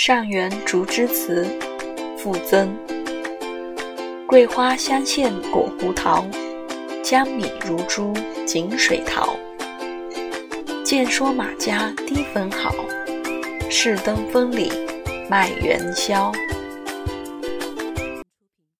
上元竹枝词，附增。桂花香嵌裹胡桃，江米如珠井水淘。见说马家低粉好，试登风里卖元宵。